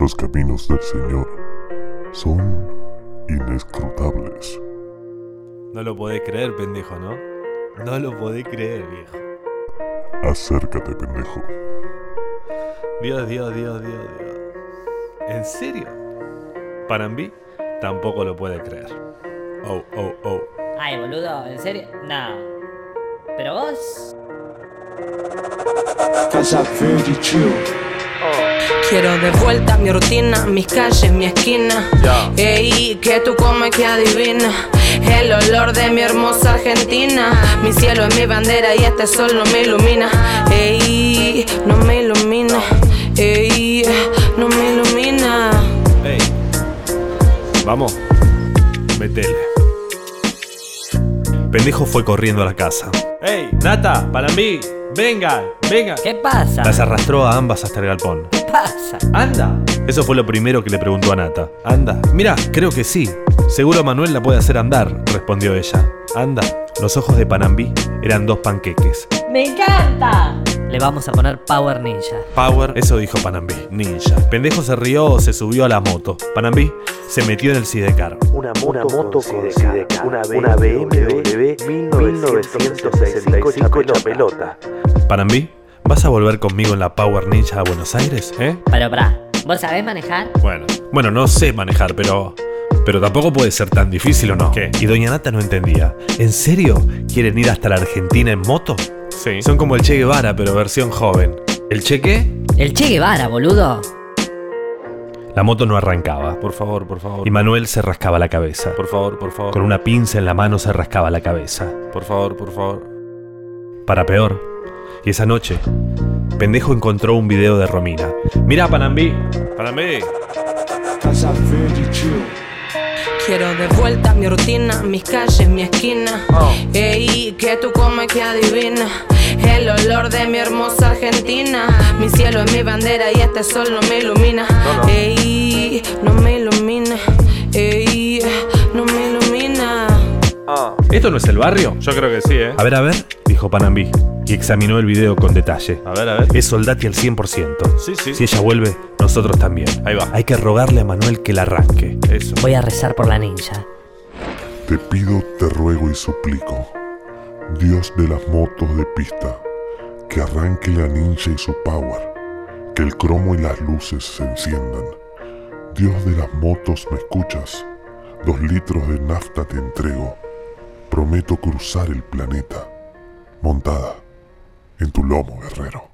Los caminos del Señor son inescrutables. No lo podés creer, pendejo, ¿no? No lo podés creer, viejo. Acércate, pendejo. Dios, Dios, Dios, Dios, Dios. ¿En serio? Para mí, tampoco lo puede creer. Oh, oh, oh. Ay, boludo, ¿en serio? No. Pero vos. Quiero de vuelta mi rutina, mis calles, mi esquina. Ey, que tú comes que adivina. El olor de mi hermosa Argentina. Mi cielo es mi bandera y este sol no me ilumina. Ey, no me ilumina. Ey, no me ilumina. Ey. Vamos. Metele. Pendejo fue corriendo a la casa. ¡Ey! ¡Nata! ¡Para mí! ¡Venga! ¡Venga! ¿Qué pasa? Las arrastró a ambas hasta el galpón. ¿Qué pasa? ¡Anda! Eso fue lo primero que le preguntó a Nata. ¿Anda? Mira, creo que sí. Seguro Manuel la puede hacer andar, respondió ella. Anda. Los ojos de Panambí eran dos panqueques. ¡Me encanta! Le vamos a poner Power Ninja. Power, eso dijo Panambí. Ninja. Pendejo se rió, se subió a la moto. Panambí se metió en el sidecar. Una moto, con Sidecar, una, una BMW 1965 hecha pelota. Panambí, ¿vas a volver conmigo en la Power Ninja a Buenos Aires, eh? Pero, bra, ¿vos sabés manejar? Bueno, bueno, no sé manejar, pero. Pero tampoco puede ser tan difícil o no. ¿Qué? Y Doña Nata no entendía. ¿En serio? ¿Quieren ir hasta la Argentina en moto? Sí. Son como el Che Guevara, pero versión joven. ¿El Che qué? El Che Guevara, boludo. La moto no arrancaba. Por favor, por favor. Y Manuel se rascaba la cabeza. Por favor, por favor. Con una pinza en la mano se rascaba la cabeza. Por favor, por favor. Para peor. Y esa noche, Pendejo encontró un video de Romina. Mira, Panambí. Panambí. Quiero de vuelta mi rutina, mis calles, mi esquina. Ey, que tú comes que adivina. El olor de mi hermosa Argentina. Mi cielo es mi bandera y este sol no me ilumina. Ey, no me ilumina. Ey, no me ilumina. ¿Esto no es el barrio? Yo creo que sí, ¿eh? A ver, a ver, dijo Panambí. Y examinó el video con detalle. A ver, a ver. Es Soldati al 100%. Sí, sí. Si ella vuelve, nosotros también. Ahí va. Hay que rogarle a Manuel que la arranque. Eso. Voy a rezar por la ninja. Te pido, te ruego y suplico, Dios de las motos de pista, que arranque la ninja y su power, que el cromo y las luces se enciendan. Dios de las motos, ¿me escuchas? Dos litros de nafta te entrego. Prometo cruzar el planeta, montada en tu lomo, guerrero.